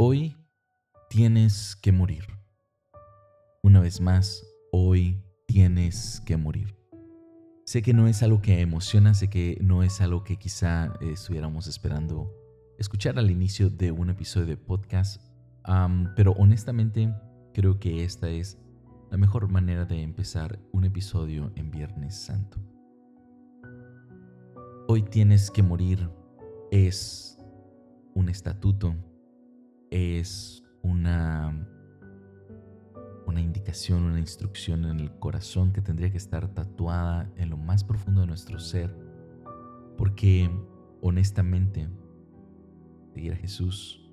Hoy tienes que morir. Una vez más, hoy tienes que morir. Sé que no es algo que emociona, sé que no es algo que quizá estuviéramos esperando escuchar al inicio de un episodio de podcast, pero honestamente creo que esta es la mejor manera de empezar un episodio en Viernes Santo. Hoy tienes que morir es un estatuto es una, una indicación, una instrucción en el corazón que tendría que estar tatuada en lo más profundo de nuestro ser, porque honestamente seguir a Jesús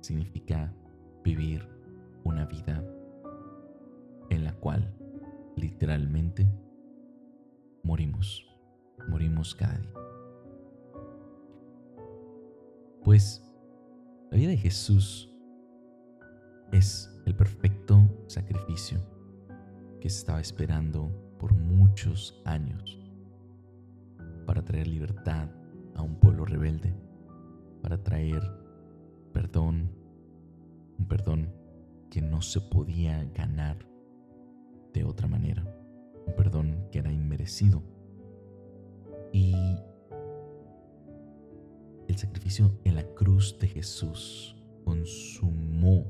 significa vivir una vida en la cual literalmente morimos, morimos cada día. Pues la vida de Jesús es el perfecto sacrificio que estaba esperando por muchos años para traer libertad a un pueblo rebelde, para traer perdón, un perdón que no se podía ganar de otra manera, un perdón que era inmerecido. Y el sacrificio en la cruz de Jesús consumó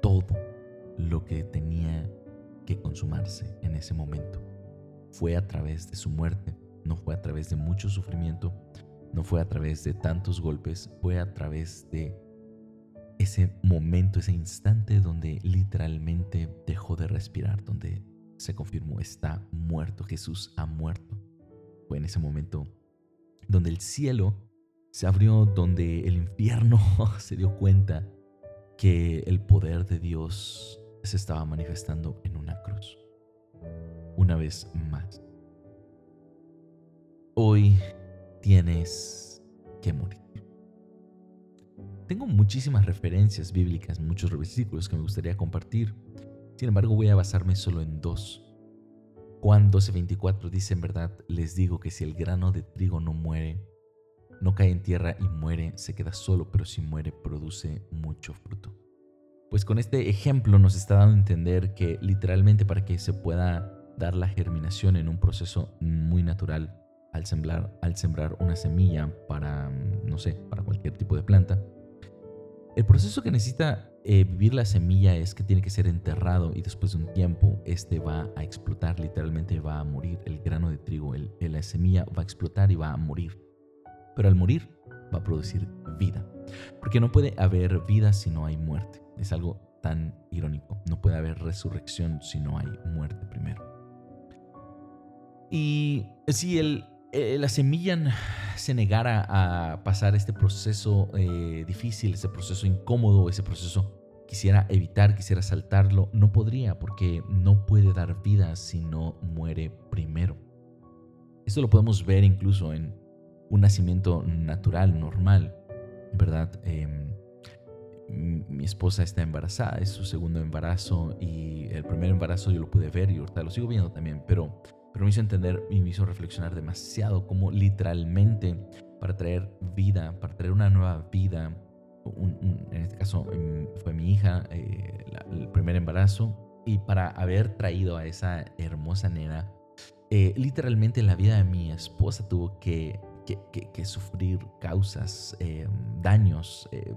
todo lo que tenía que consumarse en ese momento. Fue a través de su muerte, no fue a través de mucho sufrimiento, no fue a través de tantos golpes, fue a través de ese momento, ese instante donde literalmente dejó de respirar, donde se confirmó, está muerto, Jesús ha muerto. Fue en ese momento donde el cielo se abrió donde el infierno se dio cuenta que el poder de Dios se estaba manifestando en una cruz. Una vez más. Hoy tienes que morir. Tengo muchísimas referencias bíblicas, muchos versículos que me gustaría compartir. Sin embargo, voy a basarme solo en dos. Juan 12:24 dice en verdad, les digo que si el grano de trigo no muere, no cae en tierra y muere, se queda solo, pero si muere produce mucho fruto. Pues con este ejemplo nos está dando a entender que literalmente para que se pueda dar la germinación en un proceso muy natural al sembrar, al sembrar una semilla para, no sé, para cualquier tipo de planta, el proceso que necesita eh, vivir la semilla es que tiene que ser enterrado y después de un tiempo este va a explotar, literalmente va a morir. El grano de trigo, el, la semilla va a explotar y va a morir pero al morir va a producir vida. Porque no puede haber vida si no hay muerte. Es algo tan irónico. No puede haber resurrección si no hay muerte primero. Y si el, eh, la semilla se negara a pasar este proceso eh, difícil, ese proceso incómodo, ese proceso quisiera evitar, quisiera saltarlo, no podría porque no puede dar vida si no muere primero. Esto lo podemos ver incluso en un nacimiento natural, normal, ¿verdad? Em, mi esposa está embarazada, es su segundo embarazo y el primer embarazo yo lo pude ver y ahorita lo sigo viendo también, pero, pero me hizo entender y me hizo reflexionar demasiado cómo literalmente para traer vida, para traer una nueva vida, en este caso em, fue mi hija, eh, el primer embarazo, y para haber traído a esa hermosa nena, eh, literalmente la vida de mi esposa tuvo que sufrir causas, eh, daños. Eh,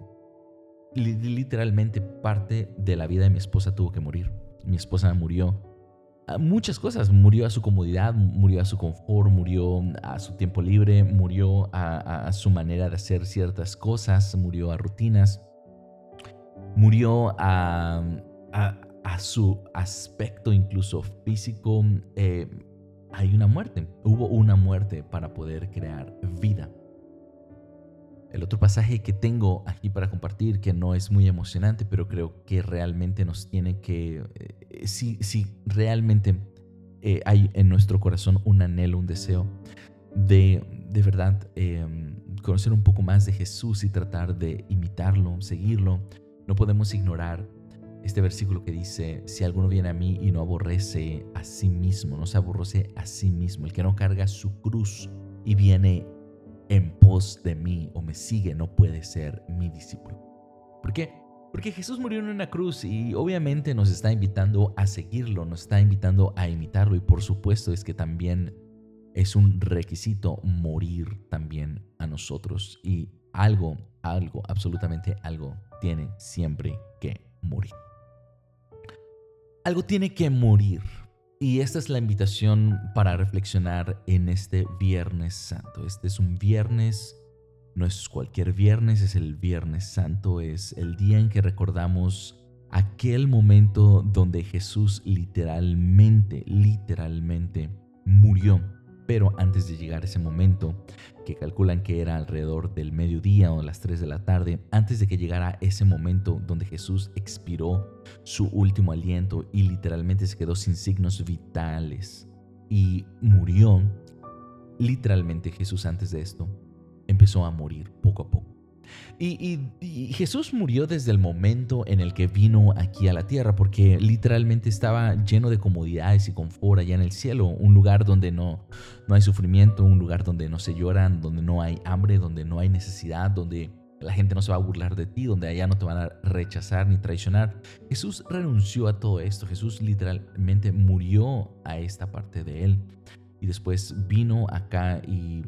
literalmente parte de la vida de mi esposa tuvo que morir. Mi esposa murió muchas cosas. Murió a su comodidad, murió a su confort, murió a su tiempo libre, murió a, su manera de hacer ciertas cosas, murió a rutinas, murió a, su aspecto incluso físico. Eh, hay una muerte. Hubo una muerte para poder crear vida. El otro pasaje que tengo aquí para compartir, que no es muy emocionante, pero creo que realmente nos tiene que, eh, si, realmente eh, hay en nuestro corazón un anhelo, un deseo de, de verdad em, conocer un poco más de Jesús y tratar de imitarlo, seguirlo, no podemos ignorar este versículo que dice, si alguno viene a mí y no aborrece a sí mismo, no se aborrece a sí mismo, el que no carga su cruz y viene en pos de mí o me sigue, no puede ser mi discípulo. ¿Por qué? Porque Jesús murió en una cruz y obviamente nos está invitando a seguirlo, nos está invitando a imitarlo y por supuesto es que también es un requisito morir también a nosotros y algo, algo, absolutamente algo tiene siempre que morir. Algo tiene que morir. Y esta es la invitación para reflexionar en este Viernes Santo. Este es un viernes, no es cualquier viernes, es el Viernes Santo, es el día en que recordamos aquel momento donde Jesús literalmente, literalmente murió pero antes de llegar ese momento, que calculan que era alrededor del mediodía o las 3 de la tarde, antes de que llegara ese momento donde Jesús expiró su último aliento y literalmente se quedó sin signos vitales y murió, literalmente Jesús antes de esto empezó a morir poco a poco. Y, Jesús murió desde el momento en el que vino aquí a la tierra, porque literalmente estaba lleno de comodidades y confort allá en el cielo, un lugar donde no, no hay sufrimiento, un lugar donde no se lloran, donde no hay hambre, donde no hay necesidad, donde la gente no se va a burlar de ti, donde allá no te van a rechazar ni traicionar. Jesús renunció a todo esto, Jesús literalmente murió a esta parte de él y después vino acá y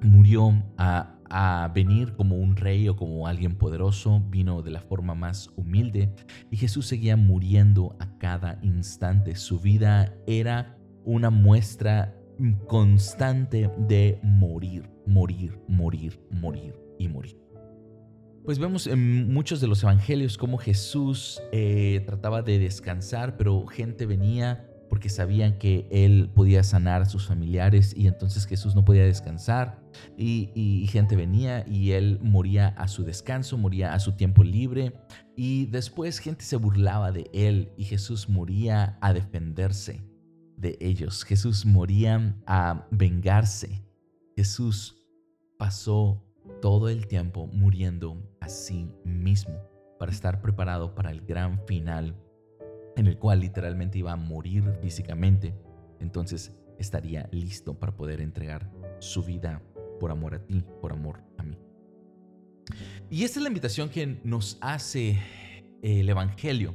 murió a a venir como un rey o como alguien poderoso, vino de la forma más humilde y Jesús seguía muriendo a cada instante. Su vida era una muestra constante de morir, morir, morir, morir y morir. Pues vemos en muchos de los evangelios cómo Jesús eh, trataba de descansar, pero gente venía porque sabían que él podía sanar a sus familiares y entonces Jesús no podía descansar y, gente venía y él moría a su descanso, moría a su tiempo libre. Y después gente se burlaba de él y Jesús moría a defenderse de ellos, Jesús moría a vengarse, Jesús pasó todo el tiempo muriendo a sí mismo para estar preparado para el gran final en el cual literalmente iba a morir físicamente, entonces estaría listo para poder entregar su vida por amor a ti, por amor a mí. Y esta es la invitación que nos hace eh, el Evangelio.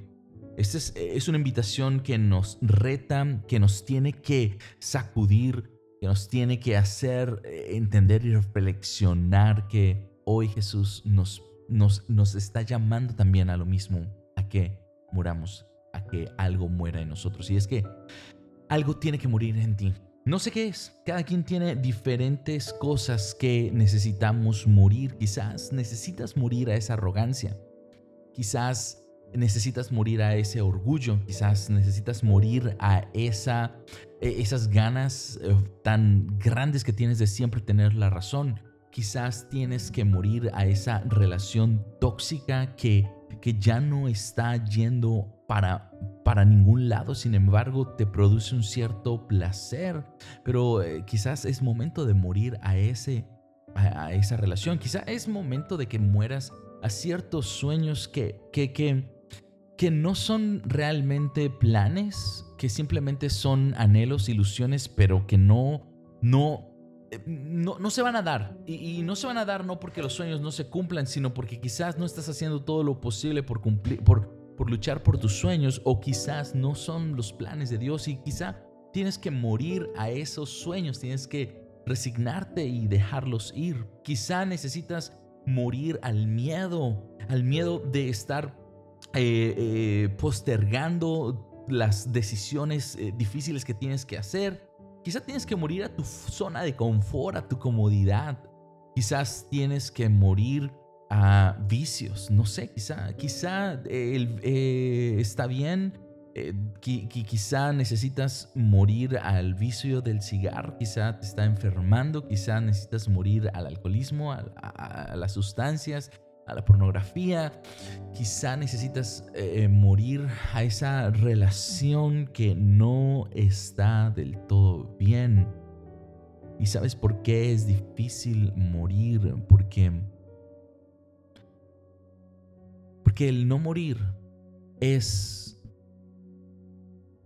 Esta es, es una invitación que nos reta, que nos tiene que sacudir, que nos tiene que hacer eh, entender y reflexionar que hoy Jesús nos, nos, nos está llamando también a lo mismo, a que muramos que algo muera en nosotros. Y es que algo tiene que morir en ti. No sé qué es. Cada quien tiene diferentes cosas que necesitamos morir. Quizás necesitas morir a esa arrogancia. Quizás necesitas morir a ese orgullo. Quizás necesitas morir a esa, e, esas ganas eh, tan grandes que tienes de siempre tener la razón. Quizás tienes que morir a esa relación tóxica que, que ya no está yendo para, para ningún lado, sin embargo te produce un cierto placer, pero eh, quizás es momento de morir a, ese, a, esa relación, quizás es momento de que mueras a ciertos sueños que, que, que, que no son realmente planes, que simplemente son anhelos, ilusiones, pero que no, no eh, no, no, se van a dar. Y, y, no se van a dar no porque los sueños no se cumplan, sino porque quizás no estás haciendo todo lo posible por, cumplir, por, por luchar por tus sueños o quizás no son los planes de Dios y quizá tienes que morir a esos sueños, tienes que resignarte y dejarlos ir. Quizá necesitas morir al miedo, al miedo de estar eh, eh, postergando las decisiones eh, difíciles que tienes que hacer. Quizá tienes que morir a tu zona de confort, a tu comodidad. Quizás tienes que morir a vicios. No sé, quizá, quizá eh, está bien, eh, quizá necesitas morir al vicio del cigarro, quizá te está enfermando, quizá necesitas morir al alcoholismo, a, las sustancias, a la pornografía, quizá necesitas eh, morir a esa relación que no está del todo bien. ¿Y sabes por qué es difícil morir? Porque que el no morir es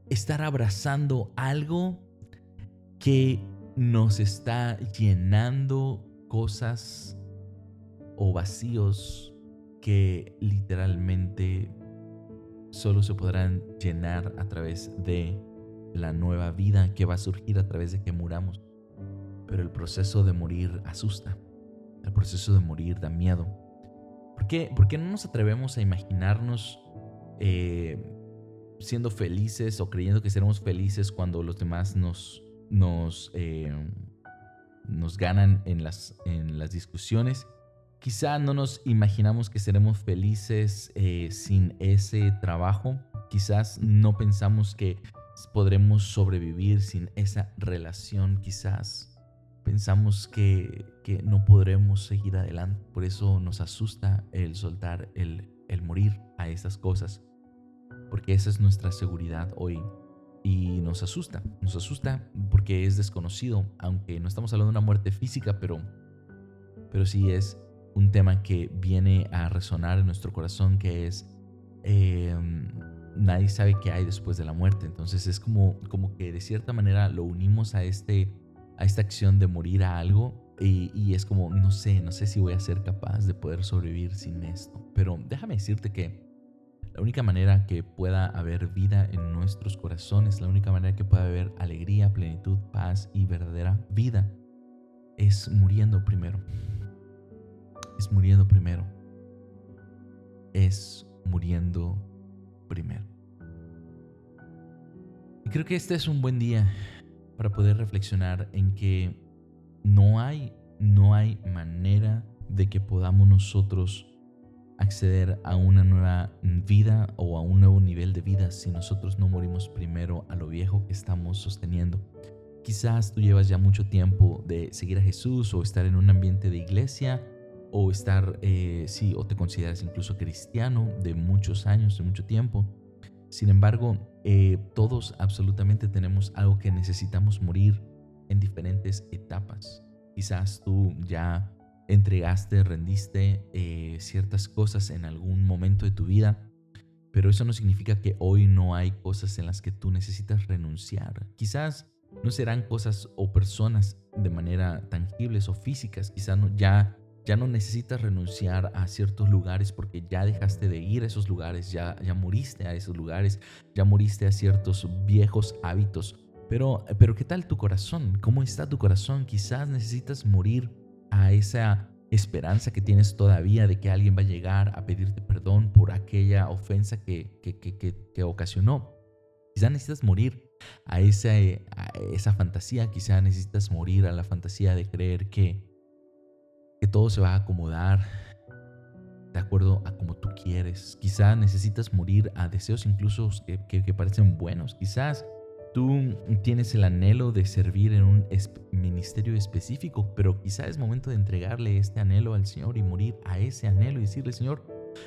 estar abrazando algo que nos está llenando cosas o vacíos que literalmente solo se podrán llenar a través de la nueva vida que va a surgir a través de que muramos. Pero el proceso de morir asusta. El proceso de morir da miedo. ¿Por qué, ¿Por qué no nos atrevemos a imaginarnos eh, siendo felices o creyendo que seremos felices cuando los demás nos, nos, eh, nos ganan en las, en las discusiones? Quizá no nos imaginamos que seremos felices eh, sin ese trabajo. Quizás no pensamos que podremos sobrevivir sin esa relación. Quizás pensamos que, no podremos seguir adelante. Por eso nos asusta el soltar, el, el morir a esas cosas. Porque esa es nuestra seguridad hoy. Y nos asusta, nos asusta porque es desconocido, aunque no estamos hablando de una muerte física, pero, pero sí es un tema que viene a resonar en nuestro corazón, que es em, nadie sabe qué hay después de la muerte. Entonces es como, como que de cierta manera lo unimos a, este, a esta acción de morir a algo y, es como, no sé, no sé si voy a ser capaz de poder sobrevivir sin esto. Pero déjame decirte que la única manera que pueda haber vida en nuestros corazones, la única manera que pueda haber alegría, plenitud, paz y verdadera vida es muriendo primero es muriendo primero. Es muriendo primero. Y creo que este es un buen día para poder reflexionar en que no hay, no hay manera de que podamos nosotros acceder a una nueva vida o a un nuevo nivel de vida si nosotros no morimos primero a lo viejo que estamos sosteniendo. Quizás tú llevas ya mucho tiempo de seguir a Jesús o estar en un ambiente de iglesia o estar, eh, sí, o te consideras incluso cristiano de muchos años, de mucho tiempo. Sin embargo, eh, todos absolutamente tenemos algo que necesitamos morir en diferentes etapas. Quizás tú ya entregaste, rendiste eh, ciertas cosas en algún momento de tu vida, pero eso no significa que hoy no hay cosas en las que tú necesitas renunciar. Quizás no serán cosas o personas de manera tangibles o físicas, quizás no, ya ya no necesitas renunciar a ciertos lugares porque ya dejaste de ir a esos lugares, ya, ya moriste a esos lugares, ya moriste a ciertos viejos hábitos. Pero, pero ¿qué tal tu corazón? ¿Cómo está tu corazón? Quizás necesitas morir a esa esperanza que tienes todavía de que alguien va a llegar a pedirte perdón por aquella ofensa que, que, que, que ocasionó. Quizás necesitas morir a esa, a esa fantasía, quizás necesitas morir a la fantasía de creer que, que todo se va a acomodar de acuerdo a como tú quieres. Quizá necesitas morir a deseos incluso que, parecen buenos. Quizás tú tienes el anhelo de servir en un ministerio específico, pero quizá es momento de entregarle este anhelo al Señor y morir a ese anhelo y decirle, Señor,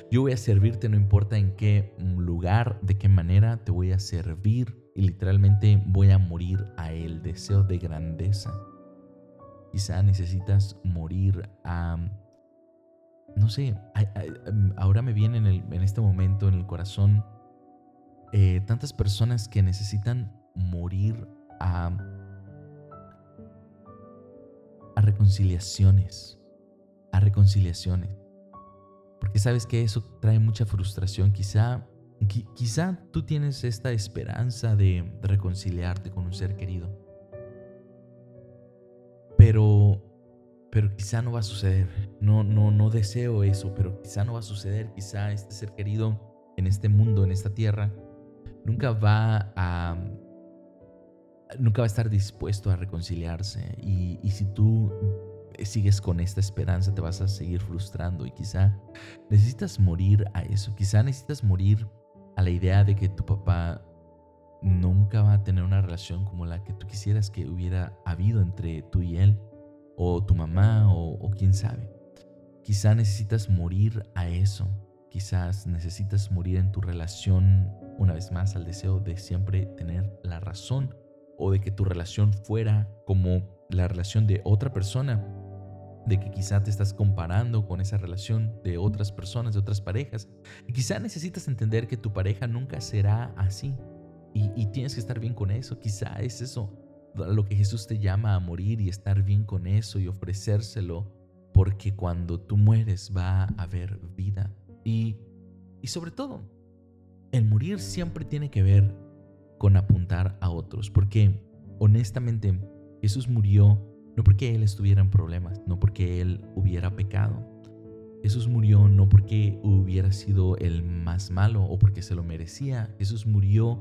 yo voy a servirte, no importa en qué lugar, de qué manera, te voy a servir y literalmente voy a morir a el deseo de grandeza. Quizá necesitas morir a... No sé, ahora me viene en, en este momento en el corazón eh, tantas personas que necesitan morir a, a reconciliaciones, a reconciliaciones. Porque sabes que eso trae mucha frustración. Quizá, quizá tú tienes esta esperanza de reconciliarte con un ser querido pero, pero quizá no va a suceder. No, no, no deseo eso, pero quizá no va a suceder. Quizá este ser querido en este mundo, en esta tierra, nunca va a, nunca va a estar dispuesto a reconciliarse. Y, y si tú sigues con esta esperanza, te vas a seguir frustrando y quizá necesitas morir a eso. Quizá necesitas morir a la idea de que tu papá nunca va a tener una relación como la que tú quisieras que hubiera habido entre tú y él, o tu mamá, o, quién sabe. Quizá necesitas morir a eso, quizás necesitas morir en tu relación una vez más al deseo de siempre tener la razón, o de que tu relación fuera como la relación de otra persona, de que quizá te estás comparando con esa relación de otras personas, de otras parejas. Y quizá necesitas entender que tu pareja nunca será así, y, tienes que estar bien con eso. Quizá es eso lo que Jesús te llama a morir y estar bien con eso y ofrecérselo. Porque cuando tú mueres va a haber vida. Y, y sobre todo, el morir siempre tiene que ver con apuntar a otros, porque honestamente Jesús murió no porque Él estuviera en problemas, no porque Él hubiera pecado. Jesús murió no porque hubiera sido el más malo o porque se lo merecía. Jesús murió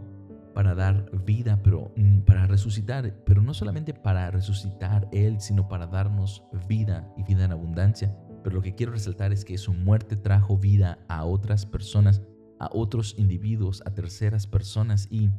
para dar vida, pero mm, para resucitar, pero no solamente para resucitar Él, sino para darnos vida y vida en abundancia. Pero lo que quiero resaltar es que su muerte trajo vida a otras personas, a otros individuos, a terceras personas y,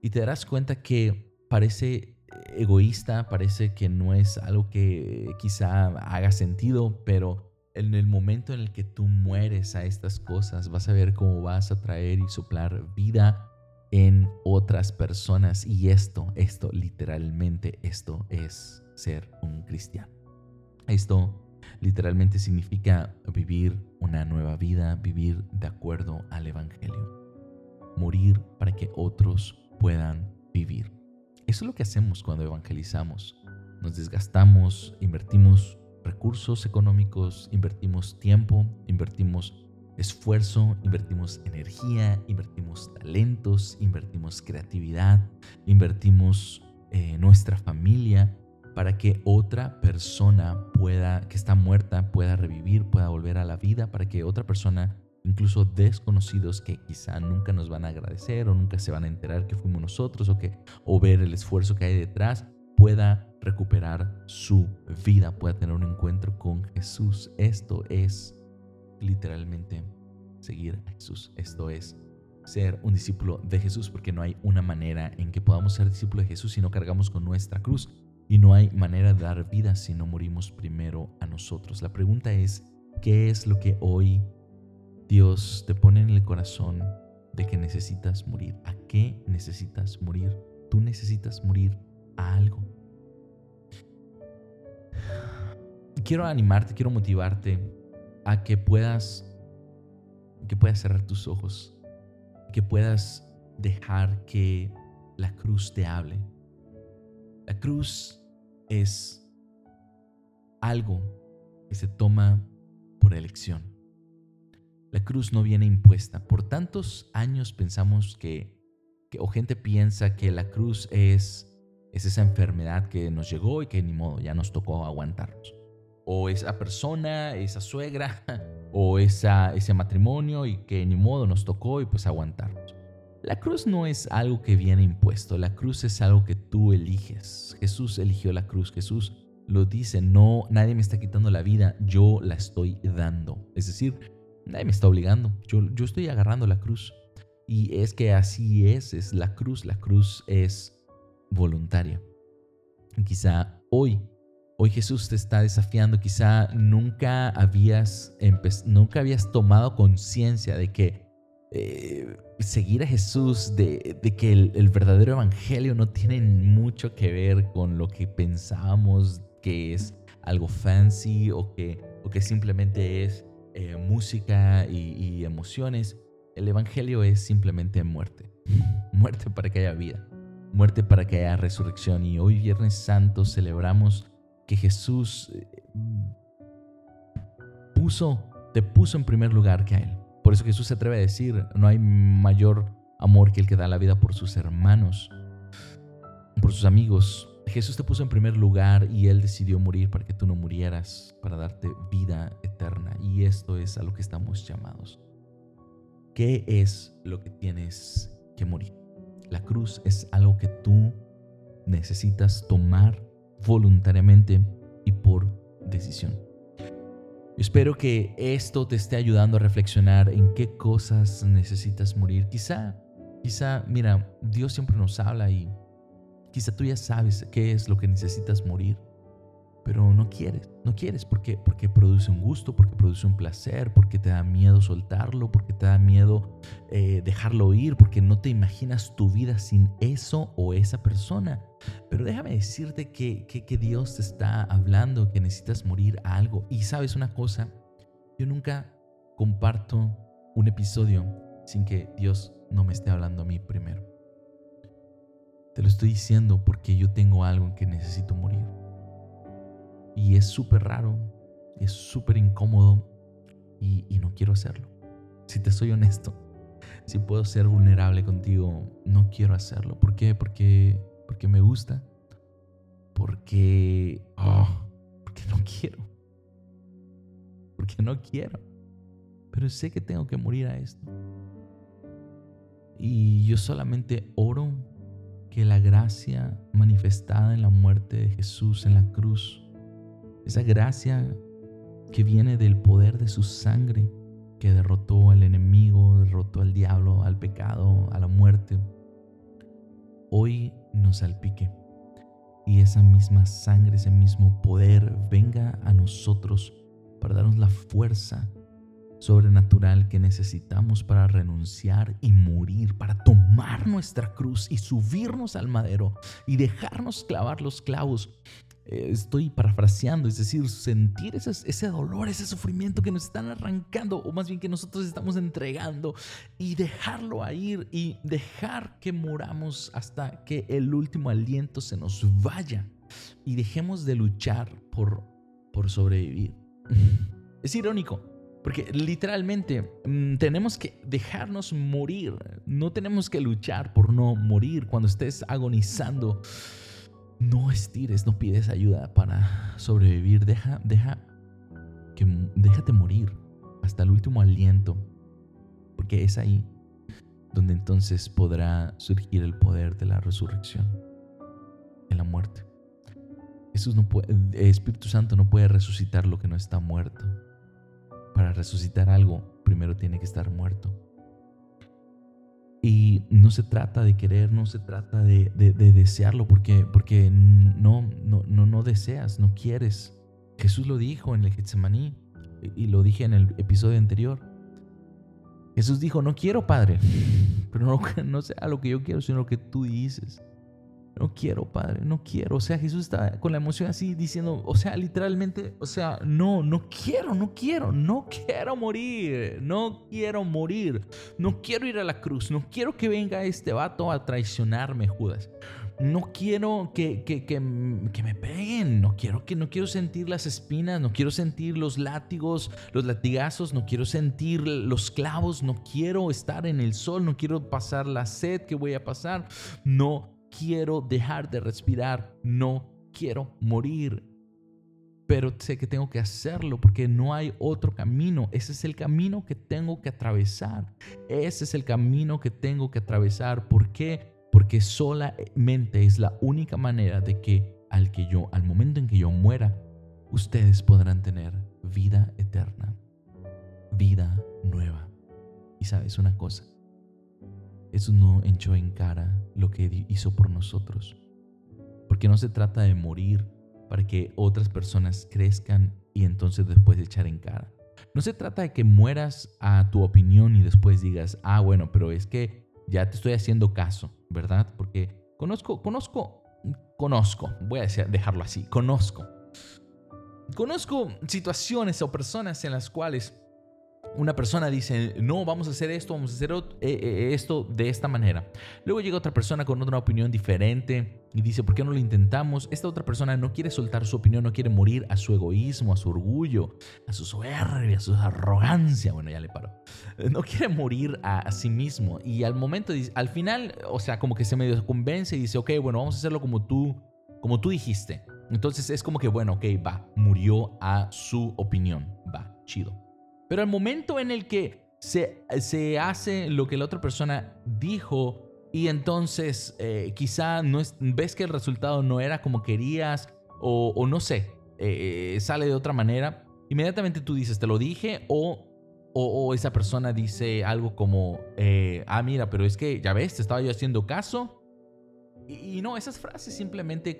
y te darás cuenta que parece egoísta, parece que no es algo que quizá haga sentido, pero en el momento en el que tú mueres a estas cosas, vas a ver cómo vas a traer y soplar vida en otras personas. Y esto, esto, literalmente, esto es ser un cristiano. Esto literalmente significa vivir una nueva vida, vivir de acuerdo al Evangelio. Morir para que otros puedan vivir. Eso es lo que hacemos cuando evangelizamos. Nos desgastamos, invertimos recursos económicos, invertimos tiempo, invertimos esfuerzo, invertimos energía, invertimos talentos, invertimos creatividad, invertimos eh, nuestra familia para que otra persona pueda, que está muerta, pueda revivir, pueda volver a la vida, para que otra persona, incluso desconocidos que quizá nunca nos van a agradecer o nunca se van a enterar que fuimos nosotros o, que, o ver el esfuerzo que hay detrás, pueda recuperar su vida, pueda tener un encuentro con Jesús. Esto es literalmente seguir a Jesús. Esto es ser un discípulo de Jesús, porque no hay una manera en que podamos ser discípulos de Jesús si no cargamos con nuestra cruz. Y no hay manera de dar vida si no morimos primero a nosotros. La pregunta es, ¿qué es lo que hoy Dios te pone en el corazón de que necesitas morir? ¿A qué necesitas morir? Tú necesitas morir a algo. Quiero animarte, quiero motivarte a que puedas que puedas cerrar tus ojos, que puedas dejar que la cruz te hable. La cruz es algo que se toma por elección. La cruz no viene impuesta. Por tantos años pensamos que, que o gente piensa que la cruz es, es esa enfermedad que nos llegó y que ni modo, ya nos tocó aguantarnos o esa persona, esa suegra o esa, ese matrimonio y que ni modo nos tocó y pues aguantarnos. La cruz no es algo que viene impuesto, la cruz es algo que tú eliges. Jesús eligió la cruz, Jesús lo dice, no, nadie me está quitando la vida, yo la estoy dando. Es decir, nadie me está obligando, yo, yo estoy agarrando la cruz. Y es que así es, es la cruz, la cruz es voluntaria. Quizá hoy Hoy Jesús te está desafiando, quizá nunca habías, nunca habías tomado conciencia de que eh, seguir a Jesús, de, que el, verdadero evangelio no tiene mucho que ver con lo que pensábamos que es algo fancy o que, o que simplemente es eh, música y, y emociones. El evangelio es simplemente muerte, muerte para que haya vida, muerte para que haya resurrección. Y hoy Viernes Santo celebramos que Jesús eh, puso, te puso en primer lugar que a Él. Por eso Jesús se atreve a decir, no hay mayor amor que el que da la vida por sus hermanos, por sus amigos. Jesús te puso en primer lugar y Él decidió morir para que tú no murieras, para darte vida eterna. Y esto es a lo que estamos llamados. ¿Qué es lo que tienes que morir? La cruz es algo que tú necesitas tomar voluntariamente y por decisión. Espero que esto te esté ayudando a reflexionar en qué cosas necesitas morir. Quizá, quizá, mira, Dios siempre nos habla y quizá tú ya sabes qué es lo que necesitas morir pero no quieres, no quieres porque, porque produce un gusto, porque produce un placer, porque te da miedo soltarlo, porque te da miedo eh, dejarlo ir, porque no te imaginas tu vida sin eso o esa persona. Pero déjame decirte que, que, que Dios te está hablando, que necesitas morir a algo. Y sabes una cosa, yo nunca comparto un episodio sin que Dios no me esté hablando a mí primero. Te lo estoy diciendo porque yo tengo algo en que necesito morir. Y es súper raro, es súper incómodo y, no quiero hacerlo. Si te soy honesto, si puedo ser vulnerable contigo, no quiero hacerlo. ¿Por qué? Porque, porque me gusta. Porque, oh, porque no quiero. Porque no quiero. Pero sé que tengo que morir a esto. Y yo solamente oro que la gracia manifestada en la muerte de Jesús en la cruz, esa gracia que viene del poder de su sangre, que derrotó al enemigo, derrotó al diablo, al pecado, a la muerte, hoy nos salpique. Y esa misma sangre, ese mismo poder venga a nosotros para darnos la fuerza sobrenatural que necesitamos para renunciar y morir, para tomar nuestra cruz y subirnos al madero y dejarnos clavar los clavos. Eh, estoy parafraseando, es decir, sentir ese, ese dolor, ese sufrimiento que nos están arrancando, o más bien que nosotros estamos entregando, y dejarlo a ir y dejar que moramos hasta que el último aliento se nos vaya y dejemos de luchar por, por sobrevivir. Es irónico, porque literalmente mm, tenemos que dejarnos morir. No tenemos que luchar por no morir. Cuando estés agonizando, no estires, no pides ayuda para sobrevivir. Deja, deja, que, déjate morir hasta el último aliento. Porque es ahí donde entonces podrá surgir el poder de la resurrección en la muerte. Jesús no puede, Espíritu Santo no puede resucitar lo que no está muerto para resucitar algo, primero tiene que estar muerto. Y no se trata de querer, no se trata de, desearlo, porque, porque no, no, no, no deseas, no quieres. Jesús lo dijo en el Getsemaní y lo dije en el episodio anterior. Jesús dijo, no quiero, Padre, pero no, no sea lo que yo quiero, sino lo que tú dices. No quiero, Padre, no quiero. O sea, Jesús está con la emoción así diciendo, o sea, literalmente, o sea, no, no quiero, no quiero, no quiero morir, no quiero morir, no quiero ir a la cruz, no quiero que venga este vato a traicionarme, Judas. No quiero que, que, que, me peguen, no quiero, que, no quiero sentir las espinas, no quiero sentir los látigos, los latigazos, no quiero sentir los clavos, no quiero estar en el sol, no quiero pasar la sed que voy a pasar, no quiero dejar de respirar, no quiero morir. Pero sé que tengo que hacerlo porque no hay otro camino. Ese es el camino que tengo que atravesar. Ese es el camino que tengo que atravesar. ¿Por qué? Porque solamente es la única manera de que al que yo, al momento en que yo muera, ustedes podrán tener vida eterna, vida nueva. Y sabes una cosa, eso no echó en cara lo que hizo por nosotros. Porque no se trata de morir para que otras personas crezcan y entonces después echar en cara. No se trata de que mueras a tu opinión y después digas, ah, bueno, pero es que ya te estoy haciendo caso, ¿verdad? Porque conozco, conozco, conozco, voy a dejarlo así, conozco. Conozco situaciones o personas en las cuales una persona dice, no, vamos a hacer esto, vamos a hacer eh, eh, esto de esta manera. Luego llega otra persona con otra opinión diferente y dice, ¿por qué no lo intentamos? Esta otra persona no quiere soltar su opinión, no quiere morir a su egoísmo, a su orgullo, a su soberbia, a su arrogancia. Bueno, ya le paro. No quiere morir a, sí mismo. Y al momento, al final, o sea, como que se medio convence y dice, ok, bueno, vamos a hacerlo como tú, como tú dijiste. Entonces es como que, bueno, ok, va, murió a su opinión. Va, chido. Pero al momento en el que se, se hace lo que la otra persona dijo y entonces eh, quizá no es, ves que el resultado no era como querías o, no sé, eh, sale de otra manera, inmediatamente tú dices, te lo dije o, o, esa persona dice algo como, eh, ah, mira, pero es que ya ves, te estaba yo haciendo caso. Y, y no, esas frases simplemente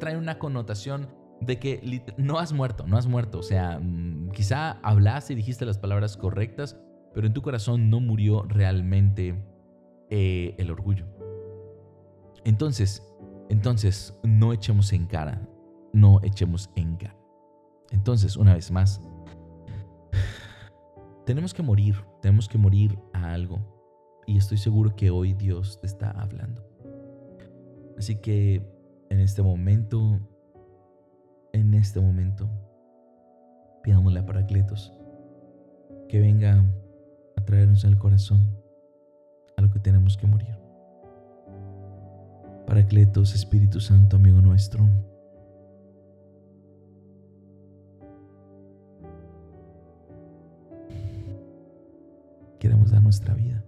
traen una connotación de que no has muerto, no has muerto. O sea, mm, quizá hablaste y dijiste las palabras correctas, pero en tu corazón no murió realmente eh, el orgullo. Entonces, entonces, no echemos en cara, no echemos en cara. Entonces, una vez más, tenemos que morir, tenemos que morir a algo. Y estoy seguro que hoy Dios te está hablando. Así que en este momento en este momento, pidámosle a Paracletos que venga a traernos al corazón a lo que tenemos que morir. Paracletos, Espíritu Santo, amigo nuestro. Queremos dar nuestra vida.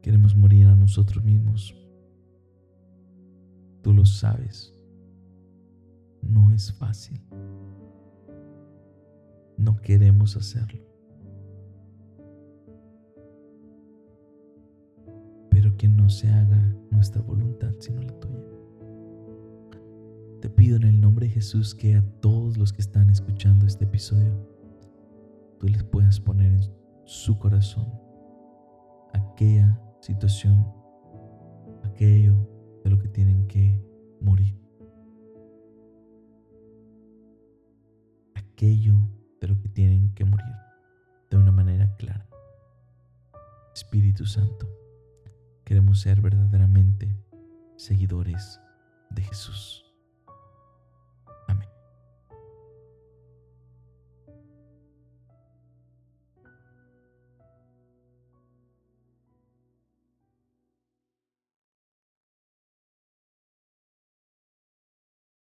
Queremos morir a nosotros mismos. Tú lo sabes. No es fácil. No queremos hacerlo. Pero que no se haga nuestra voluntad sino la tuya. Te pido en el nombre de Jesús que a todos los que están escuchando este episodio, tú les puedas poner en su corazón aquella situación, aquello de lo que tienen que morir. Aquello de lo que tienen que morir de una manera clara. Espíritu Santo, queremos ser verdaderamente seguidores de Jesús.